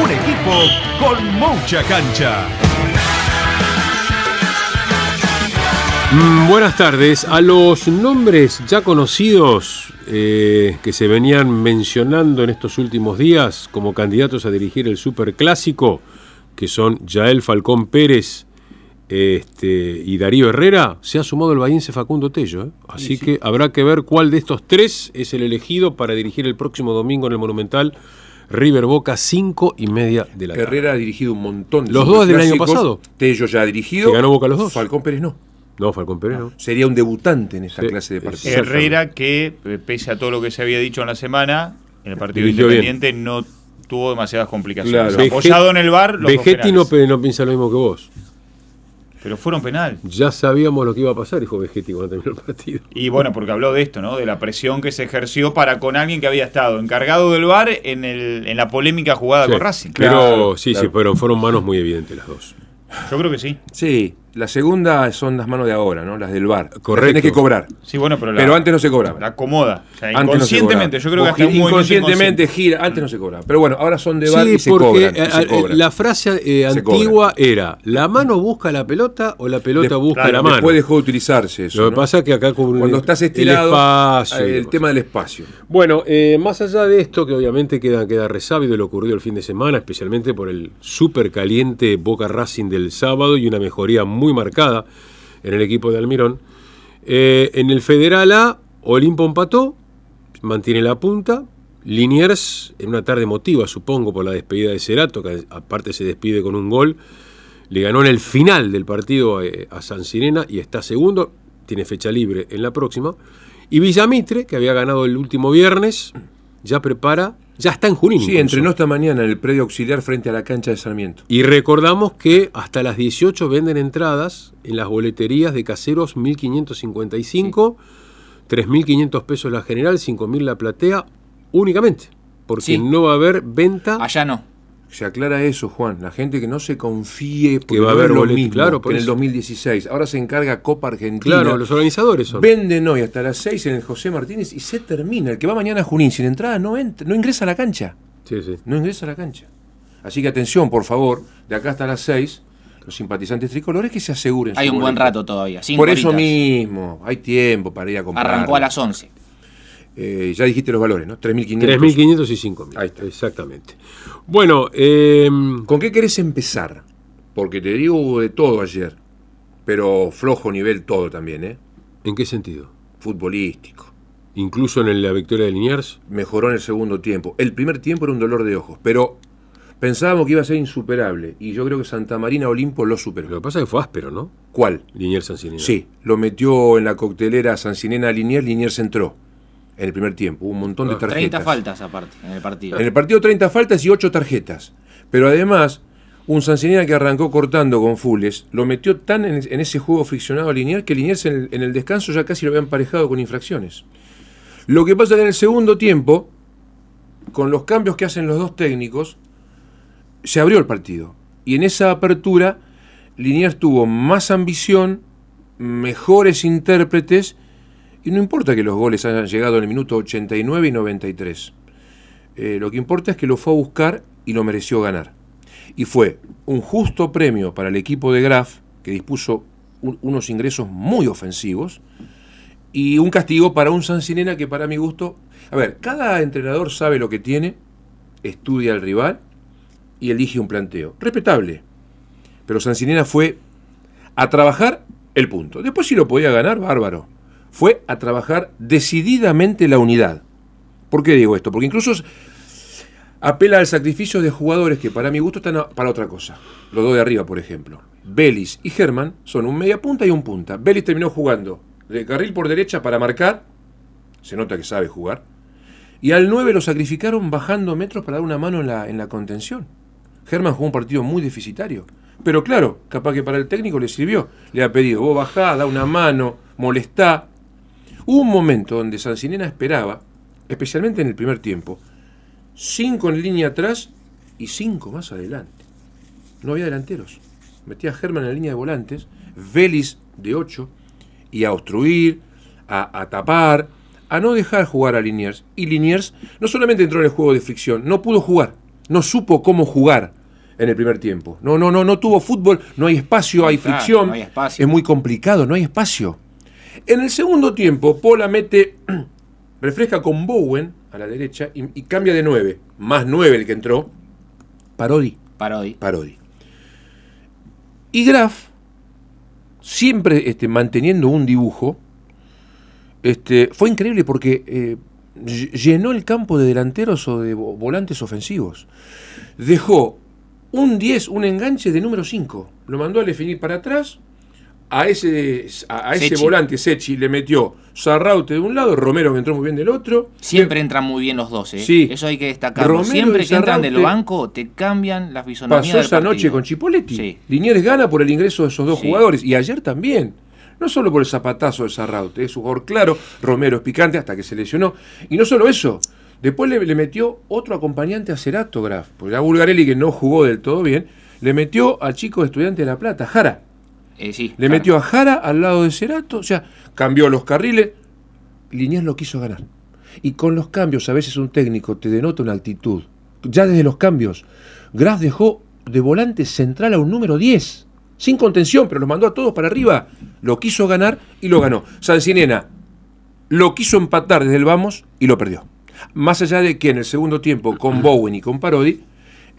Un equipo con mucha cancha. Mm, buenas tardes. A los nombres ya conocidos eh, que se venían mencionando en estos últimos días como candidatos a dirigir el Superclásico, que son Yael Falcón Pérez este, y Darío Herrera, se ha sumado el bahiense Facundo Tello. ¿eh? Así que habrá que ver cuál de estos tres es el elegido para dirigir el próximo domingo en el Monumental. River Boca, cinco y media de la tarde. Herrera ha dirigido un montón de Los dos del año pasado. Tello ya ha dirigido. Que ganó Boca los dos. Falcón Pérez no. No, Falcón Pérez no. Sería un debutante en esa Sí. clase de partidos. Herrera que, eh, pese a todo lo que se había dicho en la semana, en el partido Dirigió bien. independiente no tuvo demasiadas complicaciones. Claro. Apoyado en el bar, Vegetti no, no piensa lo mismo que vos. Pero fueron penal. Ya sabíamos lo que iba a pasar, dijo Vegetti cuando terminó el partido. Y bueno, porque habló de esto, ¿no? De la presión que se ejerció para con alguien que había estado encargado del bar en, el, en la polémica jugada Sí. con Racing. Pero Claro, sí, claro. sí, pero fueron manos muy evidentes las dos. Yo creo que sí. Sí, la segunda son las manos de ahora, ¿no? Las del bar. Correcto. Tenés que cobrar. Sí, bueno, pero, la, Pero antes no se cobraba. La acomoda. O sea, Antes no se inconscientemente, cobraba. yo creo que hasta inconscientemente inconsciente. gira, antes no se cobraba. Pero bueno, ahora son de bar Sí, y se porque cobran. y eh, se eh, cobran. la frase eh, antigua era, ¿la mano busca la pelota o la pelota De- busca claro, la mano? Después dejó de utilizarse eso. Lo que ¿no? pasa es que acá cubre Cuando estás estirado, el espacio. el tema del espacio. Bueno, eh, más allá de esto, que obviamente queda, queda resabido de lo ocurrido el fin de semana, especialmente por el súper caliente Boca Racing del sábado y una mejoría muy marcada en el equipo de Almirón. eh, en el Federal A, Olimpo empató, mantiene la punta. Liniers, en una tarde emotiva, supongo, por la despedida de Cerato, que aparte se despide con un gol, le ganó en el final del partido eh, a San Sirena y está segundo, tiene fecha libre en la próxima. Y Villamitre, que había ganado el último viernes, ya prepara, ya está en Junín. Sí, incluso. entrenó esta mañana en el predio auxiliar frente a la cancha de Sarmiento. Y recordamos que hasta las 18 venden entradas en las boleterías de caseros 1555, 3.500 pesos la general, 5.000 la platea, únicamente. Porque Sí. no va a haber venta. Allá no. Se aclara eso, Juan. La gente que no se confíe porque Que va a haber lo mismo claro, que en el eso. 2016. Ahora se encarga Copa Argentina. Claro, los organizadores son. Venden hoy hasta las 6 en el José Martínez y se termina. El que va mañana a Junín sin entrada no, entra, no ingresa a la cancha. Sí, sí. No ingresa a la cancha. Así que atención, por favor, de acá hasta las 6, los simpatizantes tricolores que se aseguren. Hay un buen rato todavía. cinco Por eso horitas. mismo, hay tiempo para ir a comprar. Arrancó a las 11. Eh, ya dijiste los valores, ¿no? 3.500. 3.500 y 5.000. Ahí está. Exactamente. Bueno, eh, ¿Con qué querés empezar? Porque te digo hubo de todo ayer, pero flojo nivel todo también, ¿eh? ¿en qué sentido? Futbolístico. Incluso en la victoria de Liniers. Mejoró en el segundo tiempo. El primer tiempo era un dolor de ojos, pero pensábamos que iba a ser insuperable y yo creo que Santa Marina Olimpo lo Lo superó. que pasa es que fue áspero, ¿no? ¿Cuál? Liniers Sancinina. Sí, lo metió en la coctelera Sancinena a Liniers, Liniers entró en el primer tiempo. Hubo un montón de tarjetas. 30 faltas aparte en el partido. En el partido 30 faltas y 8 tarjetas. Pero además, un Sancinena que arrancó cortando con Fules, lo metió tan en, en ese juego friccionado a Liniers que Liniers en el, en el descanso ya casi lo había emparejado con infracciones. Lo que pasa que en el segundo tiempo, con los cambios que hacen los dos técnicos, se abrió el partido. Y en esa apertura, Liniers tuvo más ambición, mejores intérpretes, y no importa que los goles hayan llegado en el minuto 89 y 93. Eh, lo que importa es que lo fue a buscar y lo mereció ganar. Y fue un justo premio para el equipo de Graf, que dispuso un- unos ingresos muy ofensivos, y un castigo para un Sancinena que para mi gusto... A ver, cada entrenador sabe lo que tiene, estudia al rival y elige un planteo. Respetable. Pero Sancinena fue a trabajar el punto. Después si lo podía ganar, bárbaro. Fue a trabajar decididamente la unidad. ¿Por qué digo esto? Porque incluso apela al sacrificio de jugadores que para mi gusto están para otra cosa. Los dos de arriba, por ejemplo. Belis y Germán son un media punta y un punta. Belis terminó jugando de carril por derecha para marcar. Se nota que sabe jugar. Y al 9 lo sacrificaron bajando metros para dar una mano en la, en la contención. Germán jugó un partido muy deficitario. Pero claro, capaz que para el técnico le sirvió. Le ha pedido, vos bajá, da una mano, molestá. Hubo un momento donde Sancinena esperaba, especialmente en el primer tiempo, cinco en línea atrás y cinco más adelante. No había delanteros. Metía a Germán en la línea de volantes, Vélez de 8, y a obstruir, a, a tapar, a no dejar jugar a Liniers. Y Liniers no solamente entró en el juego de fricción, no pudo jugar, no supo cómo jugar en el primer tiempo. No, no, no, no tuvo fútbol, no hay espacio, hay fricción. no hay espacio. Es muy complicado, no hay espacio. En el segundo tiempo, Pola mete, refresca con Bowen a la derecha y, y cambia de 9, más 9 el que entró, Parodi. Parodi. Parodi. Y Graf, siempre este, manteniendo un dibujo, este, fue increíble porque eh, ll- llenó el campo de delanteros o de vo- volantes ofensivos. Dejó un 10, un enganche de número 5. Lo mandó a definir para atrás. A ese, a, ese Sechi. volante, Sechi, le metió Sarraute de un lado, Romero que entró muy bien del otro. Siempre entran muy bien los dos, ¿eh? Sí. Eso hay que destacarlo. Romero Siempre que entran del banco, te cambian la fisonomía Pasó del esa noche con Chipoletti. Sí. Liniers gana por el ingreso de esos dos Sí. jugadores. Y ayer también. No solo por el zapatazo de Sarraute, es un jugador claro. Romero es picante hasta que se lesionó. Y no solo eso. Después le, le metió otro acompañante a Cerato Graf. Porque a Bulgarelli, que no jugó del todo bien, le metió al chico de Estudiante de La Plata, Jara. Eh, sí, Le claro. metió a Jara al lado de Cerato. O sea, cambió los carriles. Liniers lo quiso ganar. Y con los cambios, a veces un técnico te denota una actitud. Ya desde los cambios, Graf dejó de volante central a un número 10. Sin contención, pero los mandó a todos para arriba. Lo quiso ganar y lo ganó. Sancinena lo quiso empatar desde el vamos y lo perdió. Más allá de que en el segundo tiempo, con Bowen y con Parodi,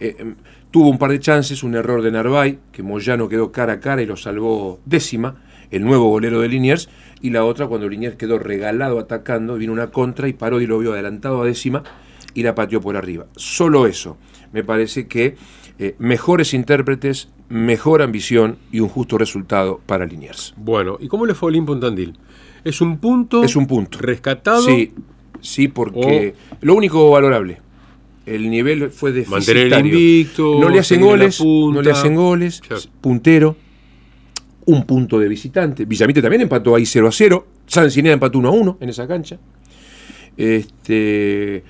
eh, tuvo un par de chances, un error de Narváez, que Moyano quedó cara a cara y lo salvó décima, el nuevo golero de Liniers, y la otra cuando Liniers quedó regalado atacando, vino una contra y Parodi lo vio adelantado a décima y la pateó por arriba. Solo eso. Me parece que eh, mejores intérpretes, mejor ambición y un justo resultado para Liniers. Bueno, ¿y cómo le fue a Olimpo en Tandil? ¿Es un punto? Es un punto. ¿Rescatado? Sí, sí, porque lo único valorable, el nivel fue deficitario. Mantener el invicto, no le hacen goles, punta. no le hacen goles, Claro. puntero, un punto de visitante. Villamite también empató ahí 0 a 0, San Cinea empató 1 a 1 en esa cancha. Este,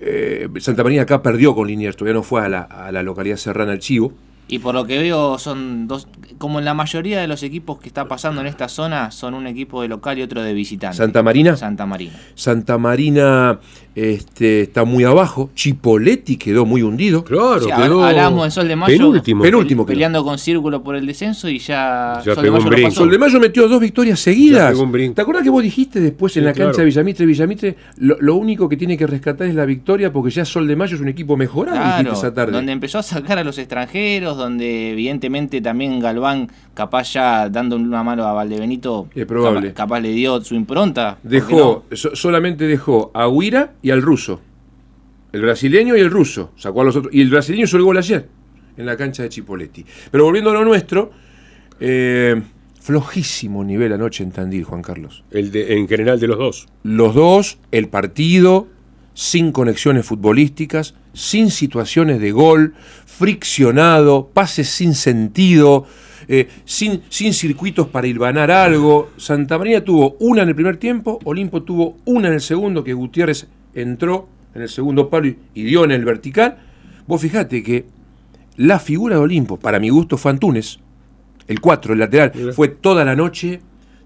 eh, Santa María acá perdió con Liniers, todavía no fue a la, a la localidad serrana, el Chivo. Y por lo que veo, son dos. Como en la mayoría de los equipos que está pasando en esta zona, son un equipo de local y otro de visitante. Santa Marina. Santa Marina. Santa Marina este, está muy abajo. Chipoletti quedó muy hundido. Claro, Sí, quedó hablamos de Sol de Mayo. penúltimo. Penúltimo. Peleando con Círculo por el descenso y ya. Ya Sol de pegó Mayo un pasó. Sol de Mayo metió dos victorias seguidas. pegó un brinco. ¿Te acuerdas que vos dijiste después en Sí, la cancha claro. de Villamitre, Villamitre, lo, lo único que tiene que rescatar es la victoria porque ya Sol de Mayo es un equipo mejorado dijiste Claro, esa tarde. donde empezó a sacar a los extranjeros, donde evidentemente también Galván, capaz ya dando una mano a Valdebenito, Es probable. Capaz, capaz le dio su impronta. ¿por qué Dejó, so- solamente dejó a Huira y al ruso. El brasileño y el ruso. Sacó a los otros. Y el brasileño hizo el gol ayer en la cancha de Chipoletti. Pero volviendo a lo nuestro, eh, flojísimo nivel anoche en Tandil, Juan Carlos. El de, en general de los dos. Los dos, el partido, sin conexiones futbolísticas, sin situaciones de gol, friccionado, pases sin sentido, eh, sin, sin circuitos para hilvanar algo. Santa María tuvo una en el primer tiempo, Olimpo tuvo una en el segundo, que Gutiérrez entró en el segundo palo y, y dio en el vertical. Vos fijate que la figura de Olimpo, para mi gusto, fue Antunes, el 4, el lateral, fue toda la noche,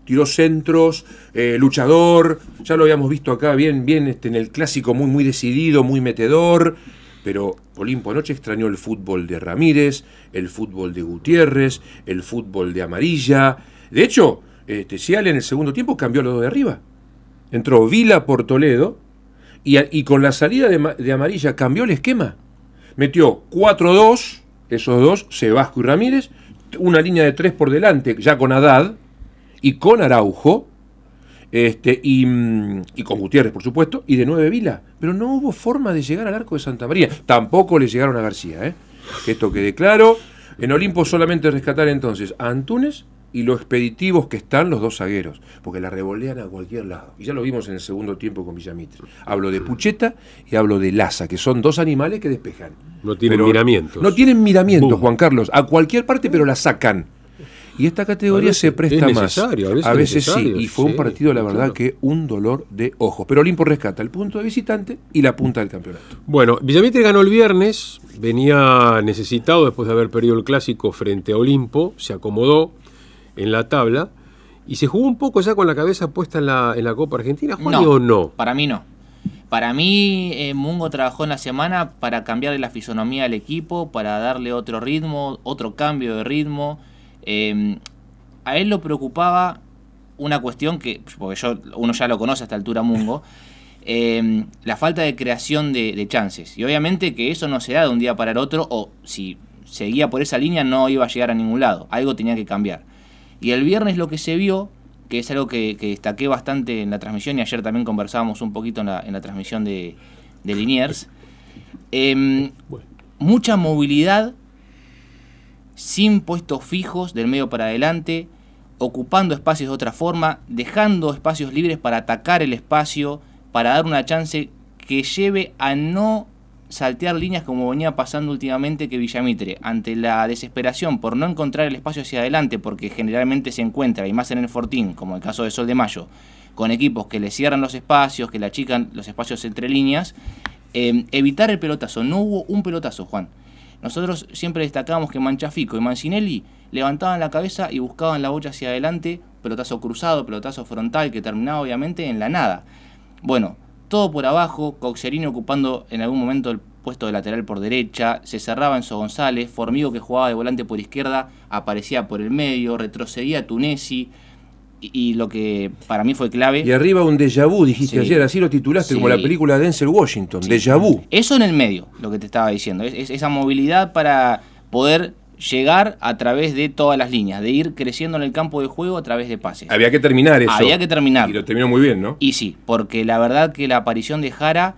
tiró centros, eh, luchador, ya lo habíamos visto acá bien, bien este, en el clásico, muy, muy decidido, muy metedor, pero Olimpo anoche extrañó el fútbol de Ramírez, el fútbol de Gutiérrez, el fútbol de Amarilla. De hecho, Este, Ciale en el segundo tiempo cambió los dos de arriba. Entró Vila por Toledo y, y con la salida de, de Amarilla cambió el esquema. Metió 4-2, esos dos, Sebasco y Ramírez, una línea de tres por delante, ya con Haddad y con Araujo, este, y, y con Gutiérrez, por supuesto, y de nueve Vila. Pero no hubo forma de llegar al arco de Santa María. Tampoco le llegaron a García, ¿eh? Que esto quede claro. En Olimpo solamente rescatar entonces a Antunes y lo expeditivos que están los dos zagueros, porque la revolean a cualquier lado. Y ya lo vimos en el segundo tiempo con Villamitre. Hablo de Pucheta y hablo de Laza, que son dos animales que despejan. No tienen Pero miramientos. No tienen miramientos, Boom. Juan Carlos, a cualquier parte, pero la sacan. Y esta categoría veces se presta es más. a veces a es veces sí, necesario, y fue un partido, la verdad, claro. que un dolor de ojos. Pero Olimpo rescata el punto de visitante y la punta del campeonato. Bueno, Villamitre ganó el viernes, venía necesitado después de haber perdido el clásico frente a Olimpo, se acomodó en la tabla y se jugó un poco ya con la cabeza puesta en la, en la Copa Argentina, Juan, o no? Para mí no. Para mí, eh, Mungo trabajó en la semana para cambiarle la fisonomía al equipo, para darle otro ritmo, otro cambio de ritmo. Eh, a él lo preocupaba una cuestión que, porque yo, uno ya lo conoce a esta altura, Mungo, eh, la falta de creación de, de chances. Y obviamente que eso no se da de un día para el otro, o si seguía por esa línea no iba a llegar a ningún lado. Algo tenía que cambiar. Y el viernes lo que se vio, que es algo que, que destaqué bastante en la transmisión, y ayer también conversábamos un poquito en la, en la transmisión de, de Liniers, em, mucha movilidad sin puestos fijos del medio para adelante, ocupando espacios de otra forma, dejando espacios libres para atacar el espacio, para dar una chance que lleve a no saltear líneas como venía pasando últimamente que Villamitre, ante la desesperación por no encontrar el espacio hacia adelante, porque generalmente se encuentra, y más en el Fortín, como el caso de Sol de Mayo, con equipos que le cierran los espacios, que le achican los espacios entre líneas, eh, evitar el pelotazo. No hubo un pelotazo, Juan. Nosotros siempre destacábamos que Manchafico y Mancinelli levantaban la cabeza y buscaban la bocha hacia adelante, pelotazo cruzado, pelotazo frontal, que terminaba obviamente en la nada. Bueno, todo por abajo, Coxerini ocupando en algún momento el puesto de lateral por derecha, se cerraba Enzo González, Formigo que jugaba de volante por izquierda aparecía por el medio, retrocedía Tunesi, y, lo que para mí fue clave... Y arriba un déjà vu, dijiste Sí. ayer, así lo titulaste Sí. como la película de Denzel Washington, déjà vu. Eso en el medio, lo que te estaba diciendo. Es, es esa movilidad para poder llegar a través de todas las líneas, de ir creciendo en el campo de juego a través de pases. Había que terminar eso. Había que terminar. Y lo terminó muy bien, ¿no? Y sí, porque la verdad que la aparición de Jara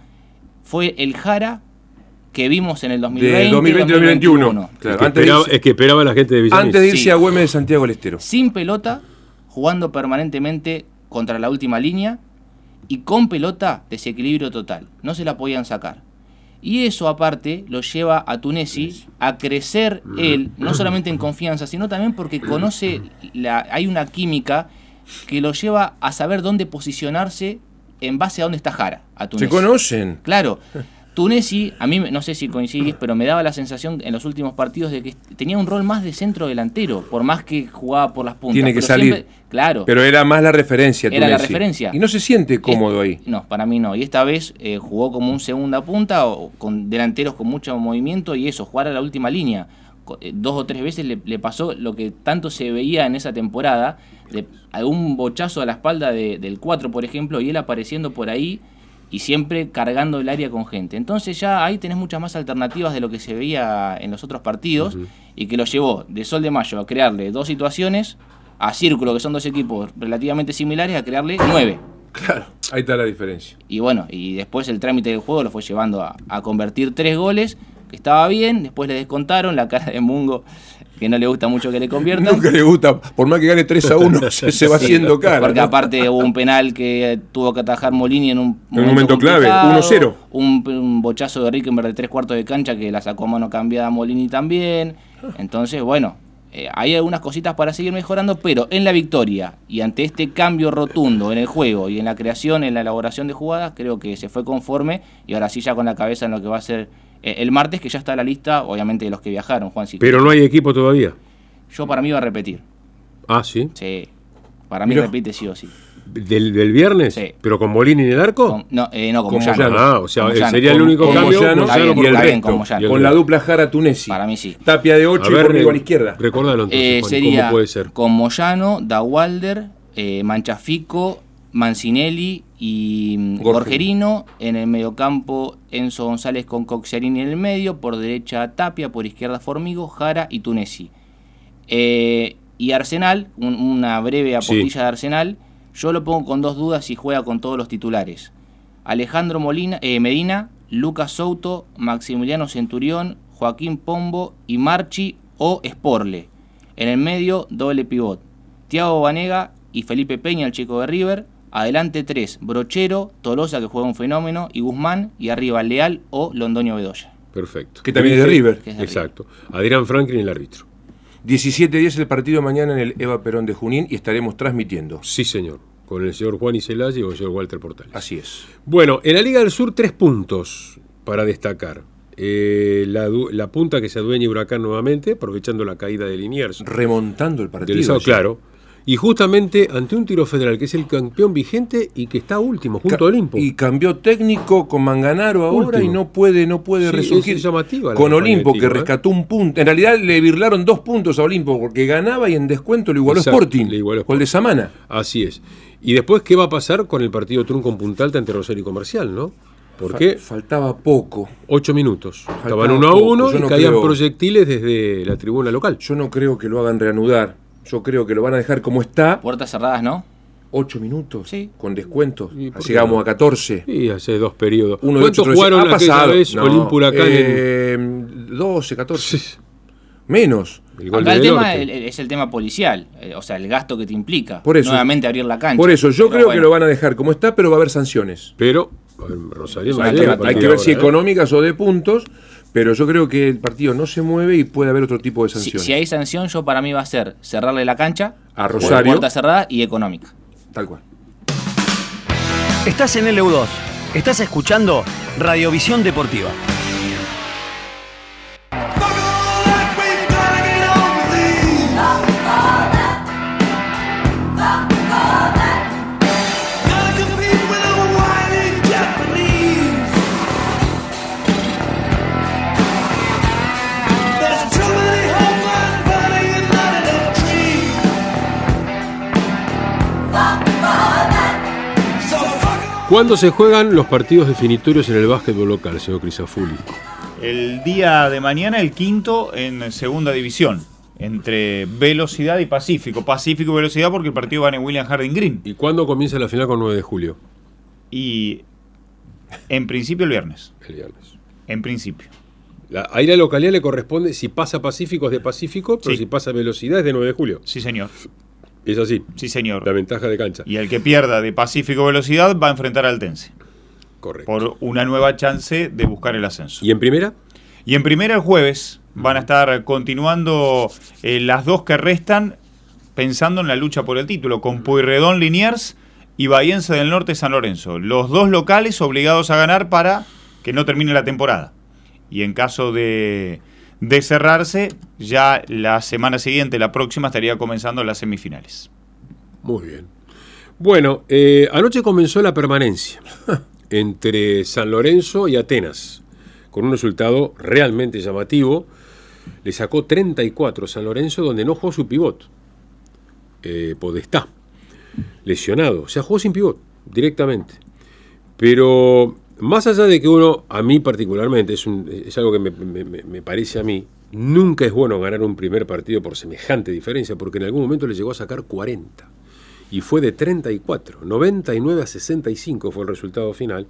fue el Jara que vimos en el 2020. De 2020 2021. Es, Claro, que antes, de esperaba, irse, es que esperaba la gente de Villamitre. antes de irse Sí. a Güemes de Santiago del Estero. Sin pelota, jugando permanentemente contra la última línea y con pelota, desequilibrio total. No se la podían sacar. Y eso aparte lo lleva a Tunesi a crecer él, no solamente en confianza, sino también porque conoce, la, hay una química que lo lleva a saber dónde posicionarse en base a dónde está Jara. A Se Tunesi. conocen. Claro. Tunesi, a mí no sé si coincidís, pero me daba la sensación en los últimos partidos de que tenía un rol más de centro delantero, por más que jugaba por las puntas. Tiene que pero salir. siempre- claro. Pero era más la referencia. Era la referencia. Y no se siente cómodo ahí. No, para mí no. Y esta vez eh, jugó como un segunda punta o con delanteros con mucho movimiento y eso, jugar a la última línea. Eh, Dos o tres veces le, le pasó lo que tanto se veía en esa temporada, de algún bochazo a la espalda de- del 4, por ejemplo, y él apareciendo por ahí y siempre cargando el área con gente. Entonces ya ahí tenés muchas más alternativas de lo que se veía en los otros partidos y que lo llevó de Sol de Mayo a crearle dos situaciones, a Círculo, que son dos equipos relativamente similares, a crearle nueve. Claro. Ahí está la diferencia. Y bueno, y después el trámite del juego lo fue llevando a, a convertir tres goles, que estaba bien, después le descontaron la cara de Mungo, que no le gusta mucho que le conviertan. Nunca le gusta, por más que gane 3 a 1, se, se va haciendo cara. Porque ¿no? aparte hubo un penal que tuvo que atajar Molini en un En un momento clave, complicado, 1-0. Un, un bochazo de Rickenberg de tres cuartos de cancha que la sacó a mano cambiada Molini también. Entonces, bueno, eh, hay algunas cositas para seguir mejorando, pero en la victoria y ante este cambio rotundo en el juego y en la creación, en la elaboración de jugadas, creo que se fue conforme y ahora sí ya con la cabeza en lo que va a ser el martes, que ya está la lista, obviamente, de los que viajaron, Juan. si Pero no hay equipo todavía. Yo para mí va a repetir. Ah, sí. Sí. Para mí Mirá. repite sí o sí. ¿Del, del viernes? Sí. ¿Pero con Molini en el arco? Con- no, eh, no, con Moyano. Moyano. Ah, o sea, eh, Moyano. sería el único con cambio, Moyano bien, el resto. con Moyano. Con la dupla Jara Tunesi. Para mí sí. Tapia de 8 y A ver, Formigo a la eh, izquierda. Recordalo entonces, Eh, Juan, sería ¿cómo puede ser? con Moyano, Dawalder, eh, Manchafico, Mancinelli y mm, Gorgerino. En el mediocampo, Enzo González con Coxiarini en el medio. Por derecha, Tapia. Por izquierda, Formigo, Jara y Tunesi. Eh, y Arsenal, un- una breve Sí. apostilla de Arsenal. Yo lo pongo con dos dudas si juega con todos los titulares. Alejandro Molina, eh, Medina, Lucas Souto, Maximiliano Centurión, Joaquín Pombo y Marchi o Sporle. En el medio, doble pivot. Tiago Vanega y Felipe Peña, el chico de River. Adelante tres, Brochero, Tolosa que juega un fenómeno y Guzmán. Y arriba Leal o Londoño Bedoya. Perfecto. Que también es de River. Que es de Exacto. Adrián Franklin, el árbitro. 17-10 el partido mañana en el Eva Perón de Junín y estaremos transmitiendo. Sí, señor. Con el señor Juan Iselaya y con el señor Walter Portales. Así es. Bueno, en la Liga del Sur, tres puntos para destacar. Eh, la, la punta que se adueña Huracán nuevamente, aprovechando la caída de Liniers. Remontando el partido. Del claro. Y justamente ante un tiro federal que es el campeón vigente y que está último, junto Ca- a Olimpo. Y cambió técnico con Manganaro ahora Último. y no puede, no puede Sí, resurgir. es llamativa la con Olimpo, que ¿eh? rescató un punto. En realidad le virlaron dos puntos a Olimpo porque ganaba y en descuento lo igualó Exacto, Sporting. le igualó el de Samana. Así es. Y después, ¿qué va a pasar con el partido trunco en Punta Alta ante Rosario y Comercial, no? Porque Fa- faltaba poco. ocho minutos. Estaban Faltaba uno a uno y no caían creo- proyectiles desde la tribuna local. Yo no creo que lo hagan reanudar. Yo creo que lo van a dejar como está. Puertas cerradas, ¿no? Ocho minutos. Sí. Con descuentos. ¿Y Llegamos a 14. Sí, hace dos periodos. Uno de ¿Cuántos jugaron aquella pasado. vez No, Olimpo Huracán? en- eh, 12, 14. Menos. el Acá el tema el- es el tema policial, eh, o sea, el gasto que te implica. Por eso. Nuevamente abrir la cancha. Por eso, yo creo que lo van a dejar como está, pero va a haber sanciones. Pero Rosario no Hay que, hay que ver si ¿eh? económicas o de puntos, pero yo creo que el partido no se mueve y puede haber otro tipo de Si, sanciones. si hay sanción, yo para mí va a ser cerrarle la cancha A Rosario. puerta cerrada y económica. Tal cual. Estás en LU2. Estás escuchando Radiovisión Deportiva. ¿Cuándo se juegan los partidos definitorios en el básquetbol local, señor Crisafulli? El día de mañana, el quinto en segunda división. Entre Velocidad y Pacífico. Pacífico y Velocidad porque el partido va en William Harding Green. ¿Y cuándo comienza la final con 9 de julio? Y en principio el viernes. El viernes. En principio. La, ahí la localidad le corresponde, si pasa Pacífico es de Pacífico, pero Sí. si pasa Velocidad es de 9 de julio. Sí, señor. Es así. Sí, señor. La ventaja de cancha. Y el que pierda de Pacífico Velocidad va a enfrentar al Tense. Correcto. Por una nueva chance de buscar el ascenso. ¿Y en primera? Y en primera el jueves van a estar continuando eh, las dos que restan pensando en la lucha por el título, con Pueyrredón Liniers y Bahiense del Norte San Lorenzo. Los dos locales obligados a ganar para que no termine la temporada. Y en caso de, de cerrarse, ya la semana siguiente, la próxima, estaría comenzando las semifinales. Muy bien. Bueno, eh, anoche comenzó la permanencia entre San Lorenzo y Atenas, con un resultado realmente llamativo. Le sacó 34 San Lorenzo, donde no jugó su pivot, eh, Podestá, lesionado. O sea, jugó sin pivot, directamente. Pero más allá de que uno, a mí particularmente, es, algo que me, parece a mí, nunca es bueno ganar un primer partido por semejante diferencia, porque en algún momento le llegó a sacar 40 y fue de 34, 99 a 65 fue el resultado final,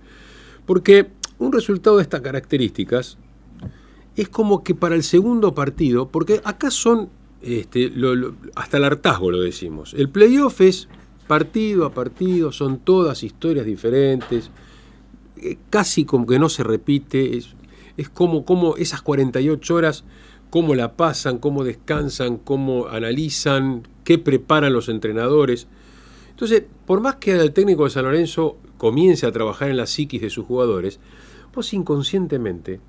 porque un resultado de estas características es como que para el segundo partido, porque acá son, este, hasta el hartazgo lo decimos, el playoff es partido a partido, son todas historias diferentes, casi como que no se repite, es, es como, como esas 48 horas, cómo la pasan, cómo descansan, cómo analizan, qué preparan los entrenadores. Entonces, por más que el técnico de San Lorenzo comience a trabajar en la psiquis de sus jugadores, vos inconscientemente,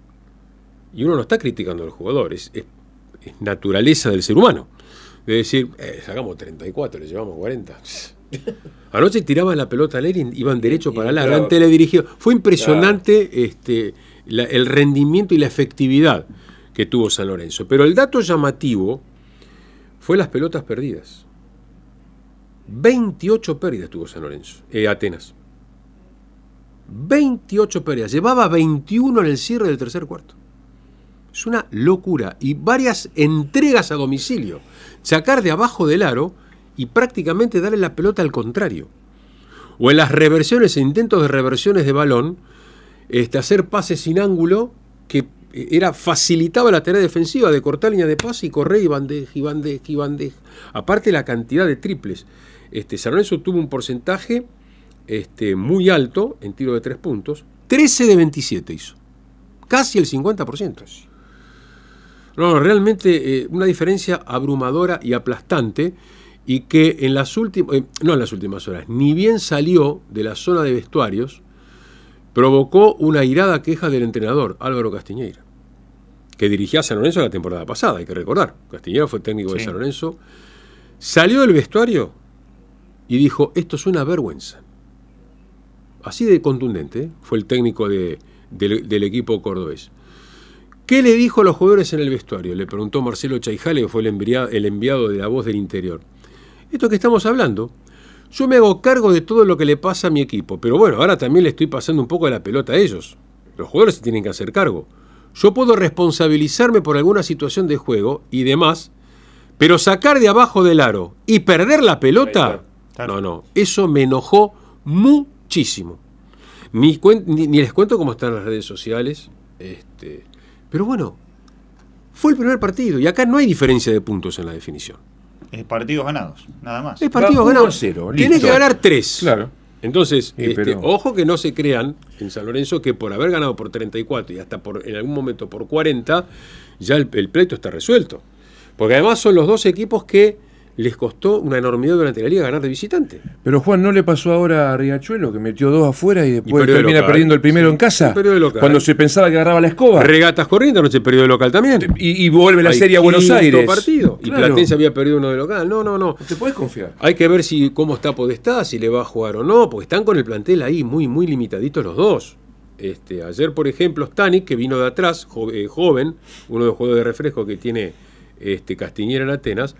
y uno no está criticando a los jugadores, es, es naturaleza del ser humano, de decir, eh, sacamos 34, le llevamos 40. Anoche tiraban la pelota al aire y iban derecho para largo, claro. eran teledirigidos. Fue impresionante este, la- el rendimiento y la efectividad que tuvo San Lorenzo. Pero el dato llamativo fue las pelotas perdidas. 28 pérdidas tuvo San Lorenzo, eh, Atenas. 28 pérdidas. Llevaba 21 en el cierre del tercer cuarto. Es una locura. Y varias entregas a domicilio. Sacar de abajo del aro y prácticamente darle la pelota al contrario. O en las reversiones e intentos de reversiones de balón, este, hacer pases sin ángulo que era facilitaba la tarea defensiva de cortar línea de pase y correr y bandeja y bandeja y bandeja. Aparte la cantidad de triples. Este, San Lorenzo tuvo un porcentaje este, muy alto en tiro de tres puntos. 13 de 27 hizo. Casi el 50%. No, realmente eh, una diferencia abrumadora y aplastante y que en las últimas, eh, no en las últimas horas, ni bien salió de la zona de vestuarios, provocó una irada queja del entrenador, Álvaro Castiñeira, que dirigía a San Lorenzo la temporada pasada, hay que recordar. Castiñeira fue técnico de San Lorenzo. Salió del vestuario y dijo, esto es una vergüenza. Así de contundente ¿eh? fue el técnico de, del, equipo cordobés. ¿Qué le dijo a los jugadores en el vestuario? Le preguntó Marcelo Chaijale, que fue el enviado, el enviado de la voz del interior. Esto que estamos hablando, yo me hago cargo de todo lo que le pasa a mi equipo, pero bueno, ahora también le estoy pasando un poco de la pelota a ellos. Los jugadores se tienen que hacer cargo. Yo puedo responsabilizarme por alguna situación de juego y demás, pero sacar de abajo del aro y perder la pelota, no, no, eso me enojó muchísimo. Ni, ni, les cuento cómo están las redes sociales, este, pero bueno, fue el primer partido y acá no hay diferencia de puntos en la definición. Es partidos ganados, nada más. Es partidos ganados. Tienes que ganar tres. Claro. Entonces, este, ojo que no se crean en San Lorenzo que por haber ganado por 34 y hasta por en algún momento por 40, ya el pleito está resuelto. Porque además son los dos equipos que les costó una enormidad durante la liga ganar de visitante. Pero Juan, ¿no le pasó ahora a Riachuelo que metió dos afuera y después termina perdiendo el primero en casa? Cuando se pensaba que agarraba la escoba. Regatas corriendo, no se perdió de local también. Y, vuelve la serie a Buenos Aires. partido. Y Platense había perdido uno de local. No, no, no. ¿Te puedes confiar? Hay que ver si cómo está Podestá, si le va a jugar o no, porque están con el plantel ahí muy, muy limitaditos los dos. Este, ayer, por ejemplo, Stanik, que vino de atrás, eh, joven, uno de los juegos de refresco que tiene este, Castiñera en Atenas,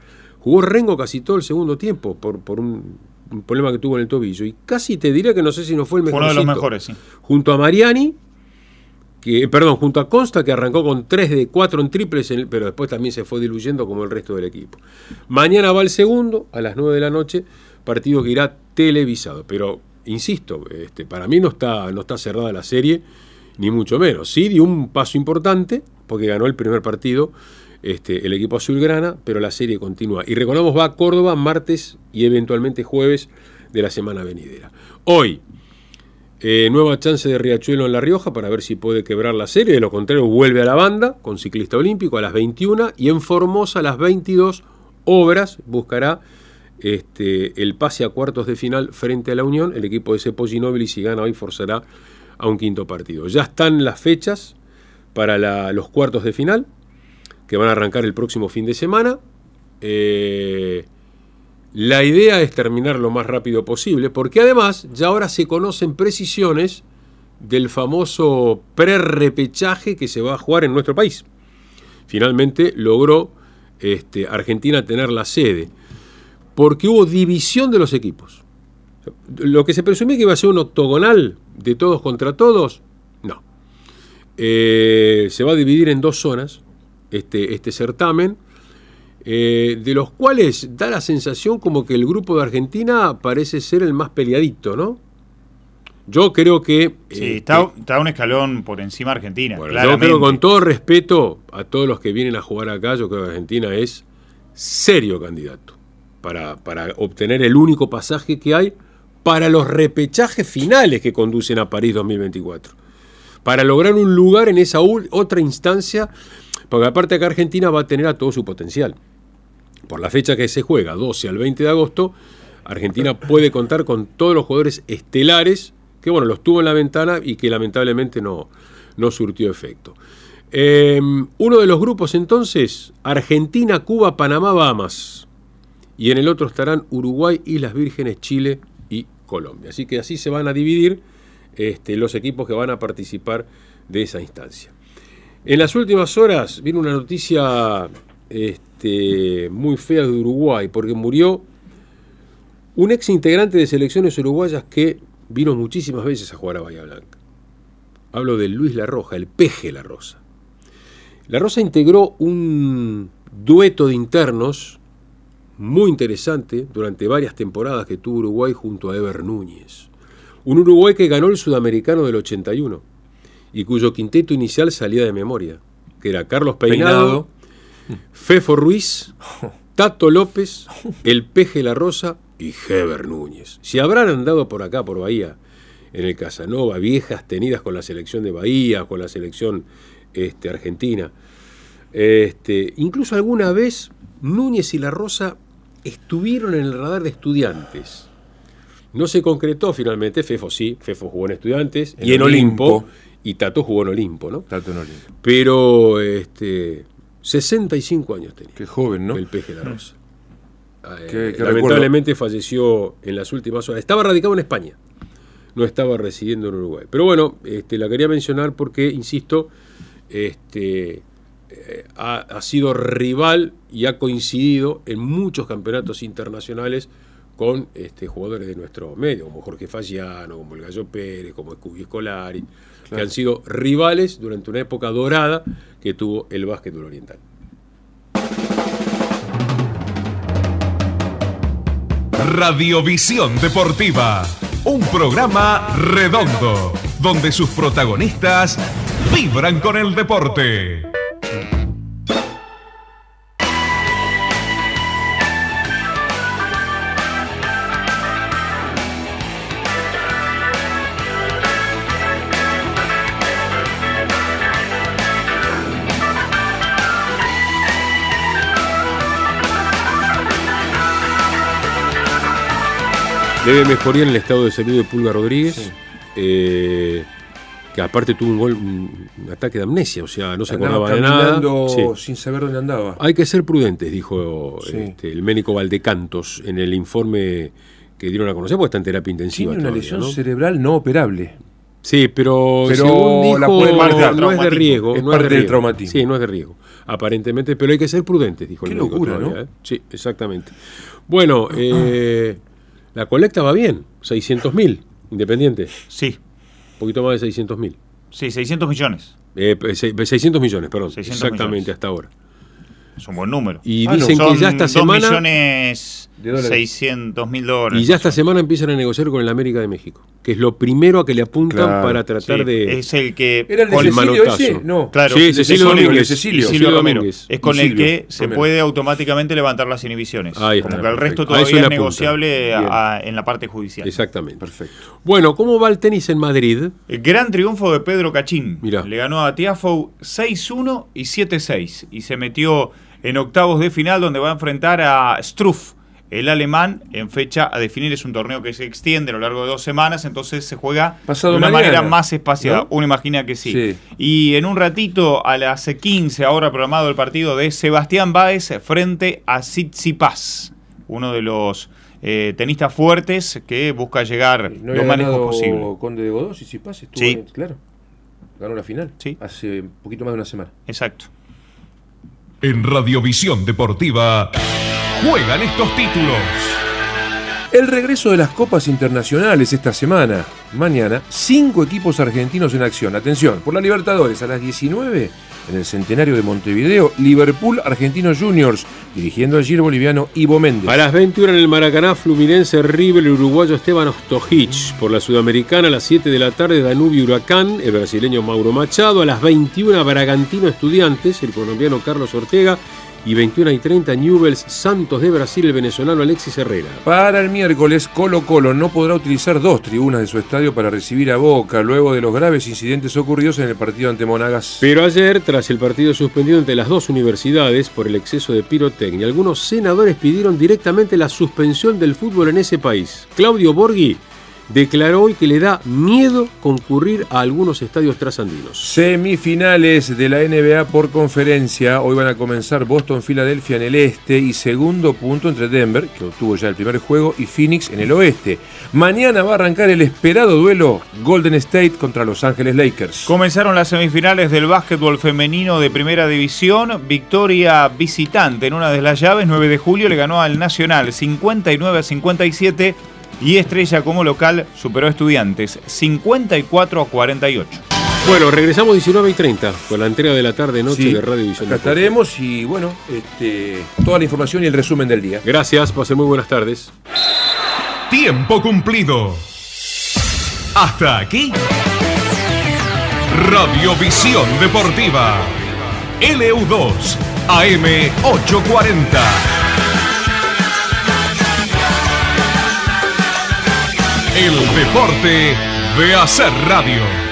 Jugó Rengo casi todo el segundo tiempo por, por un, problema que tuvo en el tobillo. Y casi te diría que no sé si no fue el mejor. uno de los mejores, sí. Junto a Mariani, que, perdón, junto a Consta, que arrancó con 3 de 4 en triples, pero después también se fue diluyendo como el resto del equipo. Mañana va el segundo, a las 9 de la noche, partido que irá televisado. Pero, insisto, este, para mí no está, no está cerrada la serie, ni mucho menos. Sí dio un paso importante, porque ganó el primer partido este, el equipo azulgrana, pero la serie continúa. Y recordamos, va a Córdoba martes y eventualmente jueves de la semana venidera. Hoy, eh, nueva chance de Riachuelo en La Rioja para ver si puede quebrar la serie. De lo contrario, vuelve a la banda con ciclista olímpico a las 21 y en Formosa a las 22 Obras buscará este, el pase a cuartos de final frente a la Unión. El equipo de Cepo y si gana hoy, forzará a un quinto partido. Ya están las fechas para los cuartos de final que van a arrancar el próximo fin de semana. Eh, la idea es terminar lo más rápido posible, porque además ya ahora se conocen precisiones del famoso pre-repechaje que se va a jugar en nuestro país. Finalmente logró este, Argentina tener la sede, porque hubo división de los equipos. Lo que se presumía que iba a ser un octogonal de todos contra todos, no. Eh, se va a dividir en dos zonas, este, este certamen, eh, de los cuales da la sensación como que el grupo de Argentina parece ser el más peleadito, ¿no? Yo creo que... Sí, eh, está, un escalón por encima de Argentina. yo creo con todo respeto a todos los que vienen a jugar acá, yo creo que Argentina es serio candidato para, para obtener el único pasaje que hay para los repechajes finales que conducen a París 2024. Para lograr un lugar en esa otra instancia porque aparte acá Argentina va a tener a todo su potencial. Por la fecha que se juega, 12 al 20 de agosto, Argentina puede contar con todos los jugadores estelares que, bueno, los tuvo en la ventana y que lamentablemente no, no surtió efecto. Em, uno de los grupos entonces, Argentina, Cuba, Panamá, Bahamas. Y en el otro estarán Uruguay, Islas Vírgenes, Chile y Colombia. Así que así se van a dividir este, los equipos que van a participar de esa instancia. En las últimas horas vino una noticia este, muy fea de Uruguay, porque murió Un ex integrante de selecciones uruguayas que vino muchísimas veces a jugar a Bahía Blanca. Hablo de Luis La Roja, el peje La Rosa. La Rosa integró un dueto de internos muy interesante durante varias temporadas que tuvo Uruguay junto a Ever Núñez. Un Uruguay que ganó el sudamericano del 81 y cuyo quinteto inicial salía de memoria, que era Carlos Peinado, Fefo Ruiz, Tato López, el Peje La Rosa y Heber Núñez. Si habrán andado por acá, por Bahía, en el Casanova, viejas tenidas con la selección de Bahía, con la selección este, argentina. Este, incluso alguna vez Núñez y La Rosa estuvieron en el radar de estudiantes. No se concretó finalmente, Fefo sí, Fefo jugó en estudiantes En y en Olimpo, Olimpo. Y Tato jugó en Olimpo, ¿no? Tato en Olimpo. Pero este, 65 años tenía. Qué joven, ¿no? El peje La Rosa. Eh, Qué- qué lamentablemente falleció en las últimas horas. Estaba radicado en España, no estaba residiendo en Uruguay. Pero bueno, este, la quería mencionar porque, insisto, este, eh, ha, ha sido rival y ha coincidido en muchos campeonatos internacionales con este, jugadores de nuestro medio, como Jorge Fagiano, como el Gallo Pérez, como Scooby Escolari, que han sido rivales durante una época dorada que tuvo el básquetbol oriental. Radiovisión Deportiva, un programa redondo, donde sus protagonistas vibran con el deporte. Debe mejorar en el estado de salud de Pulga Rodríguez, eh, que aparte tuvo un, gol, un ataque de amnesia, o sea, no se acordaba de nada. Sí. sin saber dónde andaba. Hay que ser prudentes, dijo Sí. este, el médico Valdecantos en el informe que dieron a conocer, porque está en terapia intensiva. Tiene una todavía, lesión ¿no? cerebral no operable. Sí, pero, Pero según dijo, la puede marcar. no es de riesgo. Es no parte de del traumatismo. Sí, no es de riesgo, aparentemente, pero hay que ser prudentes, dijo Qué el médico locura, todavía, ¿no? ¿eh? Sí, exactamente. Bueno, eh, la colecta va bien, 600 mil, independiente. Sí. Un poquito más de 600 mil. Sí, 600 millones. Eh, se- 600 millones, perdón. 600 exactamente, millones. hasta ahora. Es un buen número. Y Ah, dicen que ya esta dos semana- millones De dólares. 600 mil dólares. Y ya esta semana empiezan a negociar con el América de México, que es lo primero a que le apuntan Claro, para tratar Sí, de. Es el que. ¿Era el de con Cecilio manotazo. ese? No. Claro, Sí, Cecilio Domínguez. Cecilio, Cecilio. Domínguez. Es con el que se Romero. puede automáticamente levantar las inhibiciones. Ahí está, Como que el resto perfecto. Todavía es negociable a- en la parte judicial. Exactamente. Perfecto. Bueno, ¿cómo va el tenis en Madrid? El gran triunfo de Pedro Cachín. Mirá. Le ganó a Tiafoe 6-1 y 7-6. Y se metió en octavos de final donde va a enfrentar a Struff, el alemán, en fecha a definir. Es un torneo que se extiende a lo largo de dos semanas, entonces se juega Pasado de una mañana, manera más espaciada. ¿no? Uno imagina que sí. Sí. Y en un ratito, a las 15, ahora programado el partido de Sebastián Báez frente a Tsitsipas, uno de los eh, tenistas fuertes que busca llegar ¿No lo más lejos posible. Conde de Godó, si estuvo Sí. en- claro. Ganó la final. Sí. Hace un poquito más de una semana. Exacto. En Radiovisión Deportiva juegan estos títulos. El regreso de las copas internacionales esta semana. Mañana, cinco equipos argentinos en acción. Atención, por la Libertadores a las 19 en el centenario de Montevideo, Liverpool Argentinos Juniors, dirigiendo al Giro boliviano Ivo Méndez. A las 21 en el Maracaná, Fluminense River, el uruguayo Esteban Ostojic. Por la Sudamericana, a las 7 de la tarde, Danubio Huracán, el brasileño Mauro Machado. A las 21, Bragantino Estudiantes, el colombiano Carlos Ortega. Y 21 y 30, Newells Santos de Brasil, el venezolano Alexis Herrera. Para el miércoles, Colo Colo no podrá utilizar dos tribunas de su estadio para recibir a Boca luego de los graves incidentes ocurridos en el partido ante Monagas. Pero ayer, tras el partido suspendido entre las dos universidades por el exceso de pirotecnia, algunos senadores pidieron directamente la suspensión del fútbol en ese país. Claudio Borghi declaró hoy que le da miedo concurrir a algunos estadios trasandinos. Semifinales de la NBA por conferencia. Hoy van a comenzar Boston-Filadelfia en el este y segundo punto entre Denver, que obtuvo ya el primer juego, y Phoenix en el oeste. Mañana va a arrancar el esperado duelo Golden State contra Los Ángeles Lakers. Comenzaron las semifinales del básquetbol femenino de primera división. Victoria visitante en una de las llaves. 9 de julio le ganó al Nacional 59 a 57 y Estrella como local superó a Estudiantes 54 a 48. Bueno, regresamos 19 y 30 con la entrega de la tarde-noche Sí, de Radio Visión. acá estaremos y bueno, este, toda la información y el resumen del día. Gracias, pasen muy buenas tardes. Tiempo cumplido. Hasta aquí. Radiovisión Deportiva. LU2 AM840. El deporte de hacer radio.